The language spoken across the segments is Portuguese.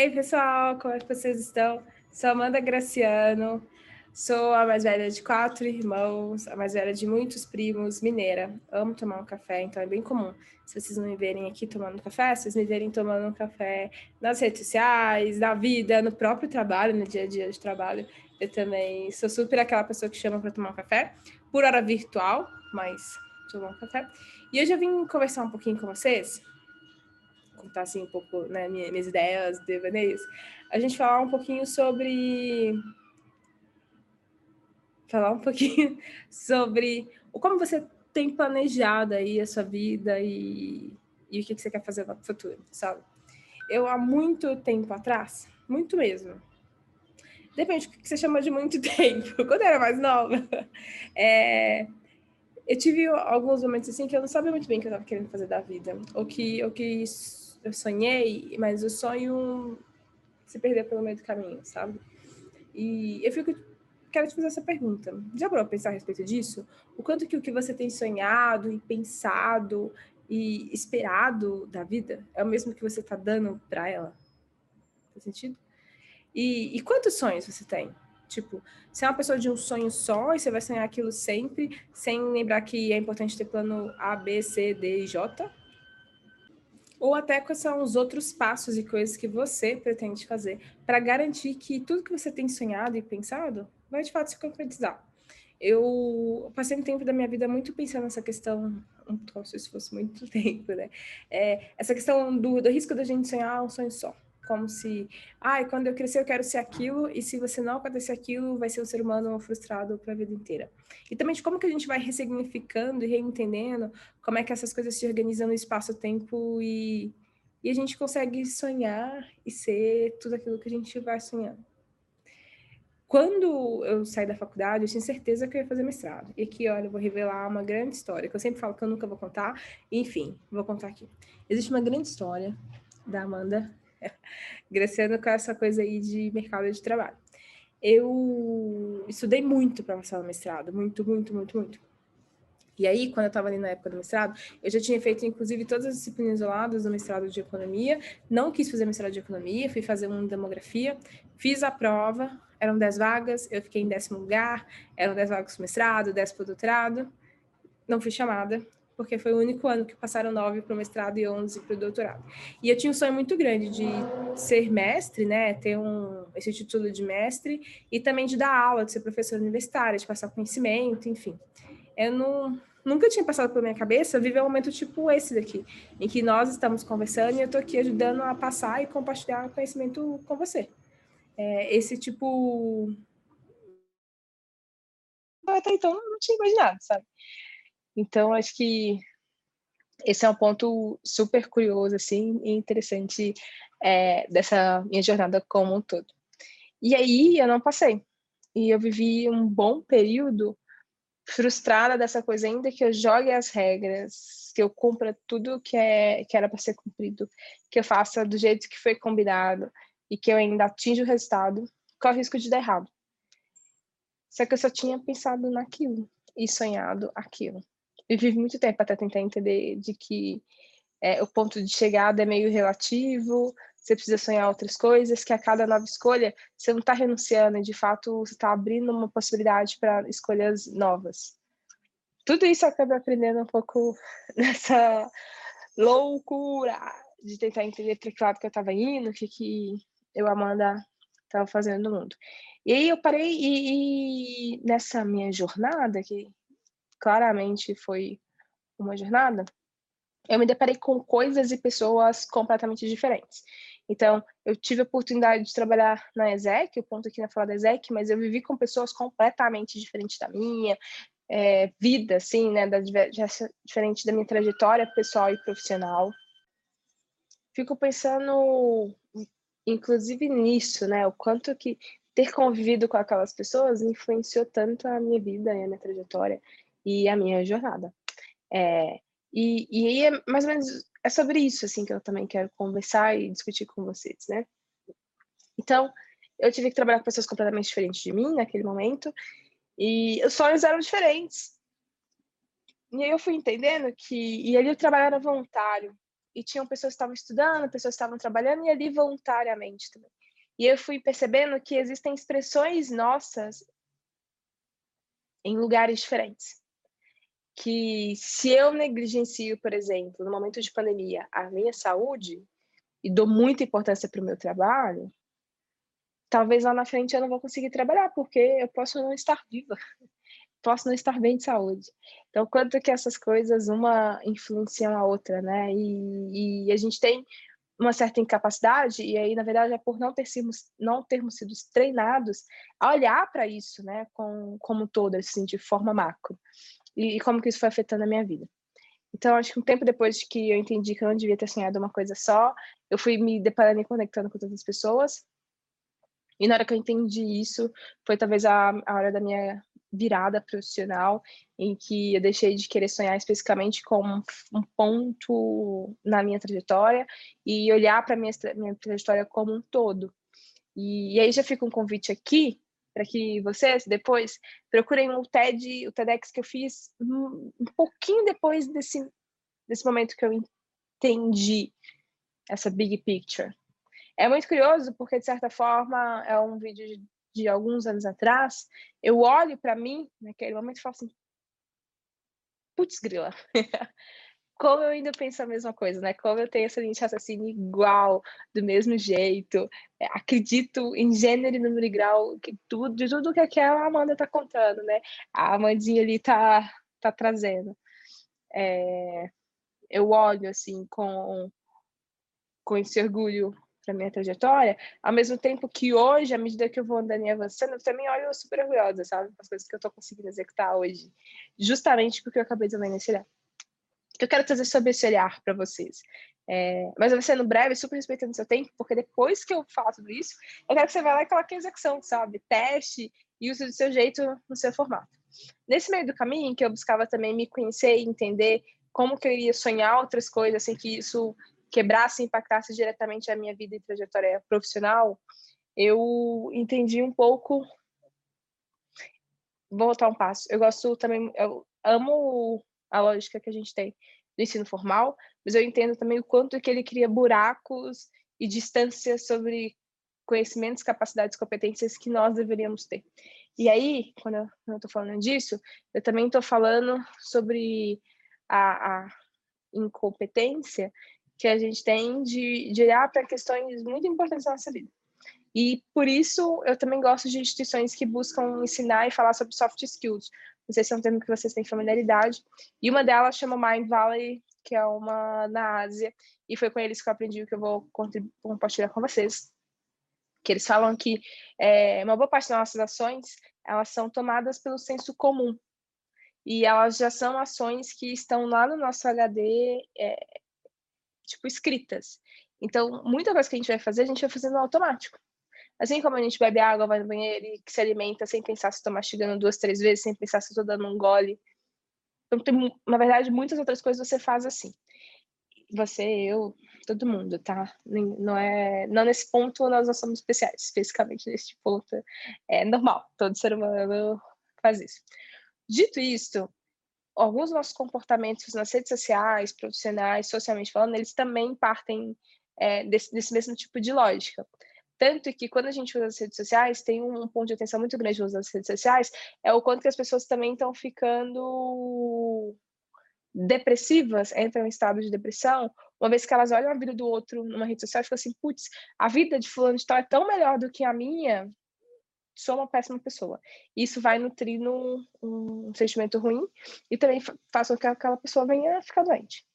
Ei, pessoal, como é que vocês estão? Sou Amanda Graciano, sou a mais velha de quatro irmãos, a mais velha de muitos primos, mineira. Amo tomar um café, então é bem comum. Se vocês não me verem aqui tomando café, vocês me verem tomando um café nas redes sociais, na vida, no próprio trabalho, no dia a dia de trabalho. Eu também sou super aquela pessoa que chama para tomar um café, por hora virtual, mas tomar um café. E hoje eu vim conversar um pouquinho com vocês contar assim um pouco né, minhas ideias, devaneios, a gente falar um pouquinho sobre falar um pouquinho sobre como você tem planejado aí a sua vida e, e o que, que você quer fazer no futuro, sabe? Eu há muito tempo atrás, muito mesmo, depende do que você chama de muito tempo, quando eu era mais nova, é, eu tive alguns momentos assim que eu não sabia muito bem o que eu estava querendo fazer da vida, ou que, ou que eu sonhei, mas o sonho se perdeu pelo meio do caminho, sabe? E eu fico quero te fazer essa pergunta. Já parou pensar a respeito disso? O quanto que o que você tem sonhado e pensado e esperado da vida é o mesmo que você está dando para ela? Faz sentido? E, e quantos sonhos você tem? Tipo, você é uma pessoa de um sonho só e você vai sonhar aquilo sempre, sem lembrar que é importante ter plano A, B, C, D e J? Ou até quais são os outros passos e coisas que você pretende fazer para garantir que tudo que você tem sonhado e pensado vai de fato se concretizar. Eu passei um tempo da minha vida muito pensando nessa questão, como se fosse muito tempo, né? É, essa questão do, do risco da gente sonhar um sonho só como se, ai, ah, quando eu crescer eu quero ser aquilo, e se você não acontecer aquilo, vai ser um ser humano frustrado para a vida inteira. E também de como que a gente vai ressignificando e reentendendo como é que essas coisas se organizam no espaço-tempo e, e a gente consegue sonhar e ser tudo aquilo que a gente vai sonhando. Quando eu saí da faculdade, eu tinha certeza que eu ia fazer mestrado. E aqui, olha, eu vou revelar uma grande história, que eu sempre falo que eu nunca vou contar. Enfim, vou contar aqui. Existe uma grande história da Amanda Graciano com essa coisa aí de mercado de trabalho. Eu estudei muito para passar no mestrado, muito, muito, muito, muito. E aí, quando eu estava ali na época do mestrado, eu já tinha feito, inclusive, todas as disciplinas isoladas do mestrado de economia. Não quis fazer mestrado de economia, fui fazer uma demografia. Fiz a prova, eram 10 vagas, eu fiquei em décimo lugar, eram 10 vagas para mestrado, 10 para doutorado. Não fui chamada, porque foi o único ano que passaram nove para o mestrado e onze para o doutorado. E eu tinha um sonho muito grande de ser mestre, né, ter um, esse título de mestre, e também de dar aula, de ser professora universitária, de passar conhecimento, enfim. Eu não, nunca tinha passado pela minha cabeça viver um momento tipo esse daqui, em que nós estamos conversando e eu estou aqui ajudando a passar e compartilhar conhecimento com você. É, esse tipo. Até então não tinha imaginado, sabe? Então, acho que esse é um ponto super curioso, assim, e interessante é, dessa minha jornada como um todo. E aí, eu não passei. E eu vivi um bom período frustrada dessa coisa, ainda que eu jogue as regras, que eu cumpra tudo que, é, que era para ser cumprido, que eu faça do jeito que foi combinado e que eu ainda atinja o resultado, corre o risco de dar errado. Só que eu só tinha pensado naquilo e sonhado aquilo eu vivi muito tempo até tentar entender de que é, o ponto de chegada é meio relativo, você precisa sonhar outras coisas, que a cada nova escolha você não está renunciando, e de fato você está abrindo uma possibilidade para escolhas novas. Tudo isso eu acabei aprendendo um pouco nessa loucura de tentar entender para que lado que eu estava indo, o que, que eu, Amanda, estava fazendo no mundo. E aí eu parei e, e nessa minha jornada, que claramente foi uma jornada, eu me deparei com coisas e pessoas completamente diferentes. Então, eu tive a oportunidade de trabalhar na ESEC, o ponto aqui na fala da ESEC, mas eu vivi com pessoas completamente diferentes da minha, é, vida, assim, né, da, diferente da minha trajetória pessoal e profissional. Fico pensando, inclusive, nisso, né, o quanto que ter convivido com aquelas pessoas influenciou tanto a minha vida e a minha trajetória e a minha jornada. É, e, e aí é mais ou menos é sobre isso assim que eu também quero conversar e discutir com vocês, né? Então, eu tive que trabalhar com pessoas completamente diferentes de mim naquele momento e os sonhos eram diferentes. E aí eu fui entendendo que e ali eu trabalhava voluntário e tinham pessoas que estavam estudando, pessoas que estavam trabalhando e ali voluntariamente também. E eu fui percebendo que existem expressões nossas em lugares diferentes. Que se eu negligencio, por exemplo, no momento de pandemia, a minha saúde e dou muita importância para o meu trabalho, talvez lá na frente eu não vou conseguir trabalhar, porque eu posso não estar viva, posso não estar bem de saúde. Então, quanto que essas coisas, uma influenciam a outra, né? E, e a gente tem uma certa incapacidade, e aí, na verdade, é por não, ter sido, não termos sido treinados a olhar para isso, né, com, como todo, assim, de forma macro, e, e, como que isso foi afetando a minha vida. Então, acho que um tempo depois que eu entendi que eu não devia ter sonhado uma coisa só, eu fui me deparando e conectando com outras pessoas, e na hora que eu entendi isso, foi talvez a, a hora da minha virada profissional, em que eu deixei de querer sonhar especificamente com um, um ponto na minha trajetória e olhar para a minha, minha trajetória como um todo. E, e aí já fica um convite aqui para que vocês depois procurem o TED, o TEDx que eu fiz um, pouquinho depois desse, desse momento que eu entendi essa big picture. É muito curioso porque, de certa forma, é um vídeo de, de alguns anos atrás. Eu olho para mim naquele momento e falo assim: putz, grila. Como eu ainda penso a mesma coisa, né? Como eu tenho essa linha de raciocínio igual, do mesmo jeito, é, acredito em gênero e número e grau, que tudo, de tudo que aquela Amanda tá contando, né? A Amandinha ali tá, tá trazendo. É, eu olho, assim, com, com esse orgulho para minha trajetória, ao mesmo tempo que hoje, à medida que eu vou andando e avançando, eu também olho super orgulhosa, sabe? As coisas que eu estou conseguindo executar hoje, justamente porque eu acabei de ler olhar. Eu quero trazer sobre esse olhar para vocês. É, mas vai ser no breve, super respeitando seu tempo, porque depois que eu falar tudo isso, eu quero que você vá lá e coloque a execução, sabe? Teste e use do seu jeito no seu formato. Nesse meio do caminho, que eu buscava também me conhecer e entender como que eu iria sonhar outras coisas, sem que isso quebrasse impactasse diretamente a minha vida e trajetória profissional, eu entendi um pouco. Vou voltar um passo. Eu gosto também, eu amo a lógica que a gente tem do ensino formal, mas eu entendo também o quanto que ele cria buracos e distâncias sobre conhecimentos, capacidades, competências que nós deveríamos ter. E aí, quando eu estou falando disso, eu também estou falando sobre a, a incompetência que a gente tem de, de olhar para questões muito importantes da nossa vida. E por isso eu também gosto de instituições que buscam ensinar e falar sobre soft skills. Não sei se é um termo que vocês têm familiaridade. E uma delas chama Mind Valley, que é uma na Ásia, e foi com eles que eu aprendi o que eu vou compartilhar com vocês. Que eles falam que é, uma boa parte das nossas ações elas são tomadas pelo senso comum. E elas já são ações que estão lá no nosso HD é, tipo, escritas. Então, muita coisa que a gente vai fazer, a gente vai fazendo automático. Assim como a gente bebe água, vai no banheiro e se alimenta sem pensar se estou mastigando duas, três vezes, sem pensar se estou dando um gole. Então, tem, na verdade, muitas outras coisas você faz assim. Você, eu, todo mundo, tá? Não é, não nesse ponto nós não somos especiais, especificamente nesse ponto é normal. Todo ser humano faz isso. Dito isto, alguns dos nossos comportamentos nas redes sociais, profissionais, socialmente falando, eles também partem é, desse, desse, mesmo tipo de lógica. Tanto que quando a gente usa as redes sociais, tem um ponto de atenção muito grande no uso redes sociais, é o quanto que as pessoas também estão ficando depressivas, entram em estado de depressão, uma vez que elas olham a vida do outro numa rede social e ficam assim, putz, a vida de fulano de tal é tão melhor do que a minha, sou uma péssima pessoa. Isso vai nutrir um, um sentimento ruim e também faz com que aquela pessoa venha ficar doente.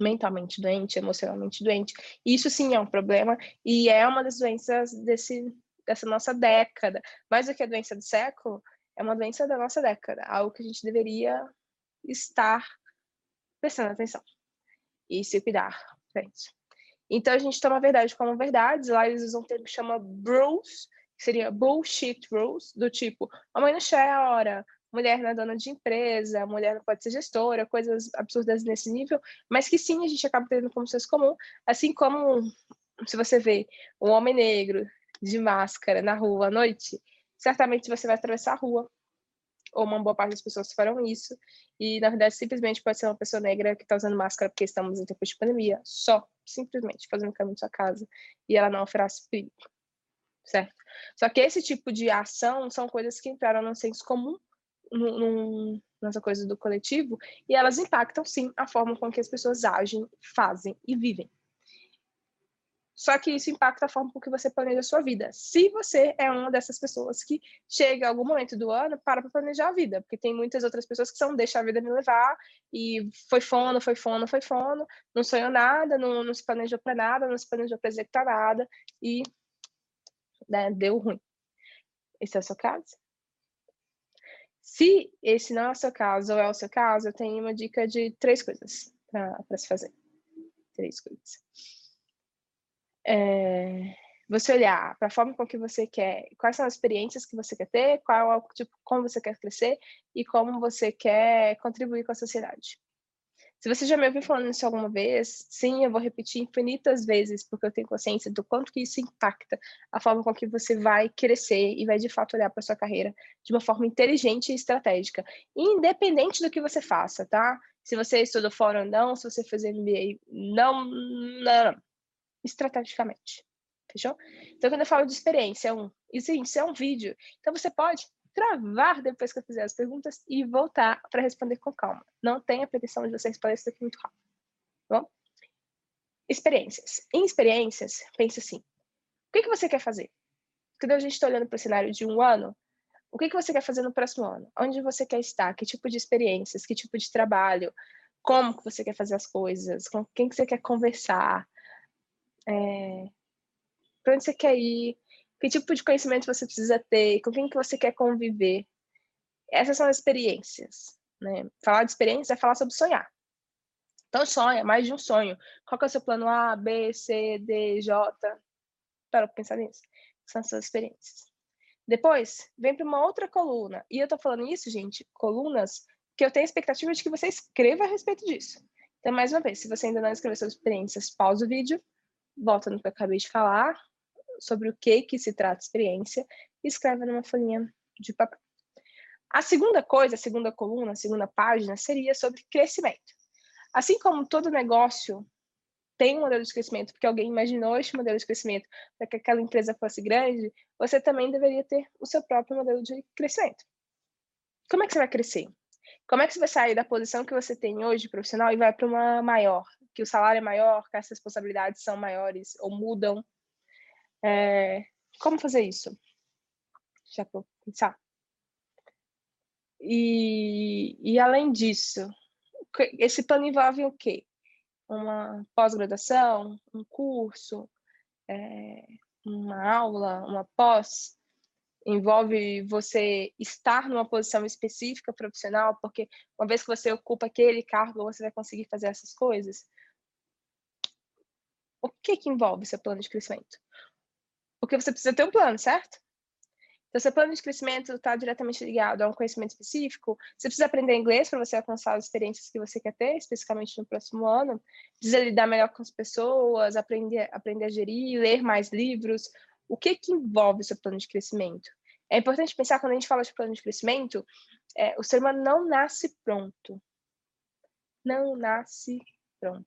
Mentalmente doente, emocionalmente doente. Isso sim é um problema e é uma das doenças desse, dessa nossa década. Mais do que a doença do século, é uma doença da nossa década, algo que a gente deveria estar prestando atenção e se cuidar. Gente. Então a gente toma a verdade como verdades. Lá eles usam um termo que chama bros, que seria bullshit rules, do tipo, a mãe não chora, mulher não é dona de empresa, mulher não pode ser gestora, coisas absurdas nesse nível, mas que sim, a gente acaba tendo como senso comum, assim como se você vê um homem negro de máscara na rua à noite, certamente você vai atravessar a rua ou uma boa parte das pessoas farão isso, e na verdade simplesmente pode ser uma pessoa negra que está usando máscara porque estamos em tempos de pandemia, só, simplesmente, fazendo caminho de sua casa, e ela não oferece perigo, certo? Só que esse tipo de ação são coisas que entraram no senso comum, num, nessa coisa do coletivo, e elas impactam sim a forma com que as pessoas agem, fazem e vivem. Só que isso impacta a forma com que você planeja a sua vida. Se você é uma dessas pessoas que chega a algum momento do ano, para para planejar a vida, porque tem muitas outras pessoas que são deixa a vida me levar e foi fono, foi fono, foi fono, não sonhou nada, não, não se planejou para nada, não se planejou para executar nada e né, deu ruim. Esse é o seu caso? Se esse não é o seu caso ou é o seu caso, eu tenho uma dica de três coisas para se fazer. Três coisas. É, você olhar para a forma com que você quer, quais são as experiências que você quer ter, qual é tipo, como você quer crescer e como você quer contribuir com a sociedade. Se você já me ouviu falando isso alguma vez, sim, eu vou repetir infinitas vezes, porque eu tenho consciência do quanto que isso impacta a forma com que você vai crescer e vai de fato olhar para sua carreira de uma forma inteligente e estratégica, independente do que você faça, tá? Se você estudou fora ou não, se você fez MBA, não, não, não. estrategicamente. Fechou? Então, quando eu falo de experiência, é um, isso, isso é um vídeo. Então, você pode travar depois que eu fizer as perguntas e voltar para responder com calma. Não tenha pretensão de você responder isso daqui muito rápido. Tá bom? Experiências. Em experiências, pense assim: o que, que você quer fazer? Quando a gente está olhando para o cenário de um ano, o que, que você quer fazer no próximo ano? Onde você quer estar? Que tipo de experiências? Que tipo de trabalho? Como que você quer fazer as coisas? Com quem que você quer conversar? É... Para onde você quer ir? Que tipo de conhecimento você precisa ter, com quem que você quer conviver. Essas são as experiências. Né? Falar de experiência é falar sobre sonhar. Então, sonha, mais de um sonho. Qual que é o seu plano A, B, C, D, J? Para pensar nisso. São as suas experiências. Depois, vem para uma outra coluna. E eu estou falando isso, gente, colunas, que eu tenho expectativa de que você escreva a respeito disso. Então, mais uma vez, se você ainda não escreveu suas experiências, pausa o vídeo, volta no que eu acabei de falar, sobre o que que se trata a experiência e escreve numa folhinha de papel. A segunda coisa, a segunda coluna, a segunda página seria sobre crescimento. Assim como todo negócio tem um modelo de crescimento, porque alguém imaginou este modelo de crescimento para que aquela empresa fosse grande, você também deveria ter o seu próprio modelo de crescimento. Como é que você vai crescer? Como é que você vai sair da posição que você tem hoje profissional e vai para uma maior, que o salário é maior, que as responsabilidades são maiores ou mudam é, como fazer isso? Já vou pensar. E, e além disso, esse plano envolve o quê? Uma pós-graduação, um curso, é, uma aula, uma pós? Envolve você estar numa posição específica profissional, porque uma vez que você ocupa aquele cargo, você vai conseguir fazer essas coisas? O que, que envolve seu plano de crescimento? Porque você precisa ter um plano, certo? Então, seu plano de crescimento está diretamente ligado a um conhecimento específico. Você precisa aprender inglês para você alcançar as experiências que você quer ter, especificamente no próximo ano. Precisa lidar melhor com as pessoas, aprender, aprender a gerir, ler mais livros. O que, que envolve o seu plano de crescimento? É importante pensar, quando a gente fala de plano de crescimento, é, o ser humano não nasce pronto. Não nasce pronto.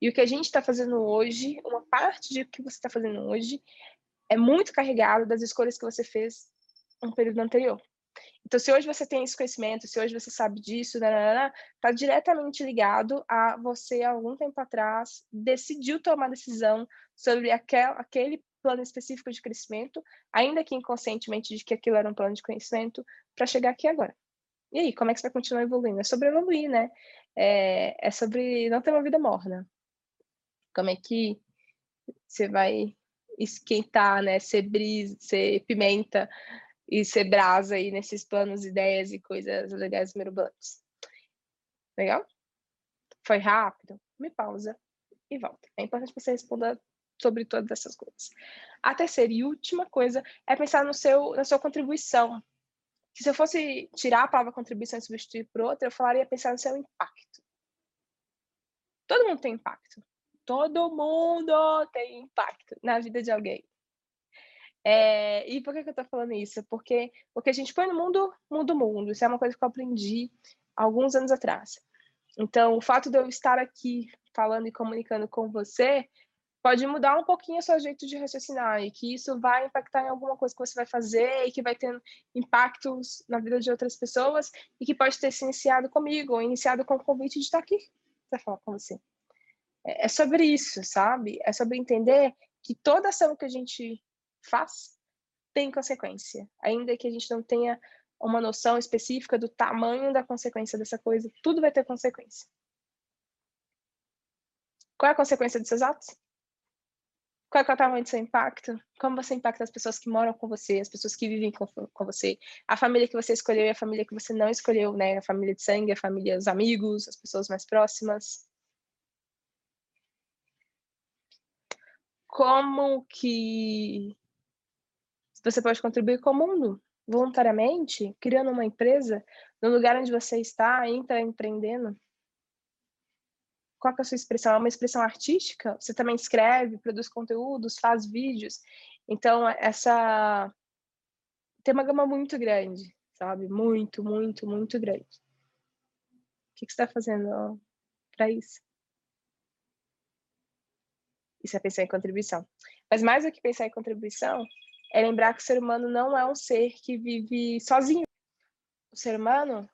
E o que a gente está fazendo hoje, uma parte de o que você está fazendo hoje, é muito carregado das escolhas que você fez no período anterior. Então, se hoje você tem esse conhecimento, se hoje você sabe disso, está diretamente ligado a você, algum tempo atrás, decidiu tomar decisão sobre aquel, aquele plano específico de crescimento, ainda que inconscientemente de que aquilo era um plano de conhecimento, para chegar aqui agora. E aí, como é que você vai continuar evoluindo? É sobre evoluir, né? É, é sobre não ter uma vida morna. Como é que você vai esquentar, né? Ser brisa, ser pimenta e ser brasa aí nesses planos, ideias e coisas legais mirabolantes. Legal? Foi rápido? Me pausa e volta. É importante que você responda sobre todas essas coisas. A terceira e última coisa é pensar no seu, na sua contribuição. Que se eu fosse tirar a palavra contribuição e substituir por outra, eu falaria pensar no seu impacto. Todo mundo tem impacto. Todo mundo tem impacto na vida de alguém. É, e por que, que eu estou falando isso? Porque o que a gente põe no mundo, muda o mundo. Isso é uma coisa que eu aprendi alguns anos atrás. Então, o fato de eu estar aqui falando e comunicando com você pode mudar um pouquinho o seu jeito de raciocinar e que isso vai impactar em alguma coisa que você vai fazer e que vai ter impactos na vida de outras pessoas e que pode ter se iniciado comigo ou iniciado com o convite de estar aqui para falar com você. É, é sobre isso, sabe? É sobre entender que toda ação que a gente faz tem consequência, ainda que a gente não tenha uma noção específica do tamanho da consequência dessa coisa, tudo vai ter consequência. Qual é a consequência dos seus atos? Qual é, o tamanho do seu impacto? Como você impacta as pessoas que moram com você, as pessoas que vivem com, com você, a família que você escolheu e a família que você não escolheu, né? A família de sangue, a família, os amigos, as pessoas mais próximas. Como que você pode contribuir com o mundo voluntariamente, criando uma empresa no lugar onde você está, entra empreendendo? Qual é a sua expressão? É uma expressão artística? Você também escreve, produz conteúdos, faz vídeos. Então, essa tem uma gama muito grande, sabe? Muito, muito, muito grande. O que você está fazendo para isso? Isso é pensar em contribuição. Mas mais do que pensar em contribuição, é lembrar que o ser humano não é um ser que vive sozinho. O ser humano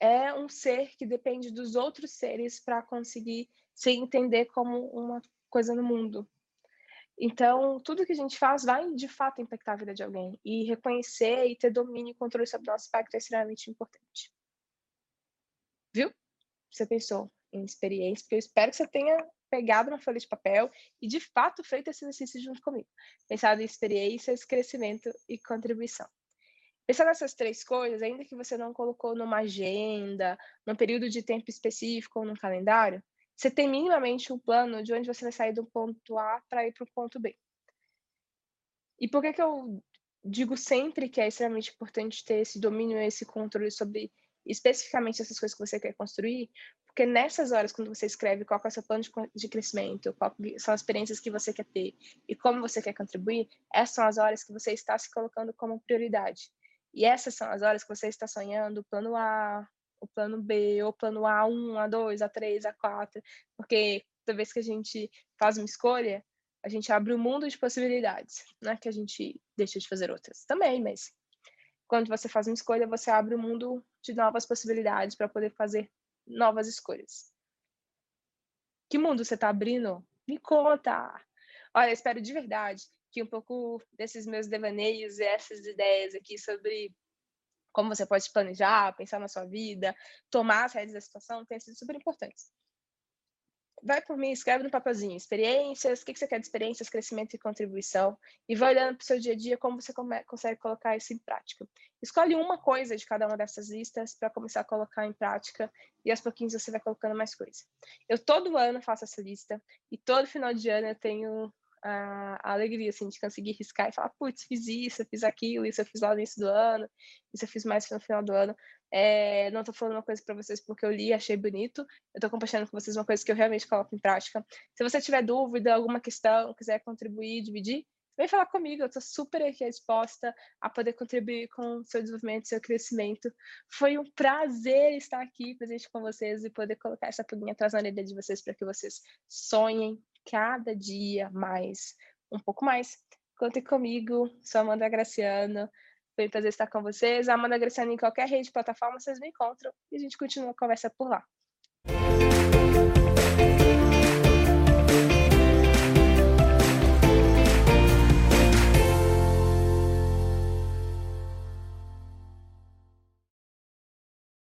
é um ser que depende dos outros seres para conseguir se entender como uma coisa no mundo. Então, tudo que a gente faz vai de fato impactar a vida de alguém. E reconhecer e ter domínio e controle sobre o nosso impacto é extremamente importante. Viu? Você pensou em experiência, porque eu espero que você tenha pegado uma folha de papel e, de fato, feito esse exercício junto comigo. Pensado em experiências, crescimento e contribuição. Pensando nessas três coisas, ainda que você não colocou numa agenda, num período de tempo específico ou num calendário, você tem minimamente um plano de onde você vai sair do ponto A para ir para o ponto B. E por que, que eu digo sempre que é extremamente importante ter esse domínio, esse controle sobre especificamente essas coisas que você quer construir, porque nessas horas, quando você escreve qual é o seu plano de, crescimento, quais são as experiências que você quer ter e como você quer contribuir, essas são as horas que você está se colocando como prioridade. E essas são as horas que você está sonhando o plano A, o plano B, ou o plano A1, A2, A3, A4, porque toda vez que a gente faz uma escolha, a gente abre um mundo de possibilidades, não é que a gente deixa de fazer outras também, mas quando você faz uma escolha, você abre um mundo de novas possibilidades para poder fazer novas escolhas. Que mundo você está abrindo? Me conta! Olha, espero de verdade que um pouco desses meus devaneios e essas ideias aqui sobre como você pode planejar, pensar na sua vida, tomar as rédeas da situação, tenham sido super importantes vai por mim, escreve no papelzinho, experiências, o que, você quer de experiências, crescimento e contribuição, e vai olhando para o seu dia a dia como você come, consegue colocar isso em prática. Escolhe uma coisa de cada uma dessas listas para começar a colocar em prática, e aos pouquinhos você vai colocando mais coisa. Eu todo ano faço essa lista, e todo final de ano eu tenho a, a alegria, assim, de conseguir riscar e falar, putz, fiz isso, fiz aquilo, isso eu fiz lá no início do ano, isso eu fiz mais no final do ano. É, não estou falando uma coisa para vocês porque eu li e achei bonito, eu estou compartilhando com vocês uma coisa que eu realmente coloco em prática. Se você tiver dúvida, alguma questão, quiser contribuir, dividir, vem falar comigo, eu estou super aqui disposta a poder contribuir com o seu desenvolvimento, seu crescimento. Foi um prazer estar aqui presente com vocês e poder colocar essa pulguinha atrás na orelha de vocês para que vocês sonhem cada dia mais, um pouco mais. Contem comigo, sou Amanda Graciano. Foi um prazer estar com vocês. Amanda Graciano em qualquer rede, plataforma, vocês me encontram e a gente continua a conversa por lá.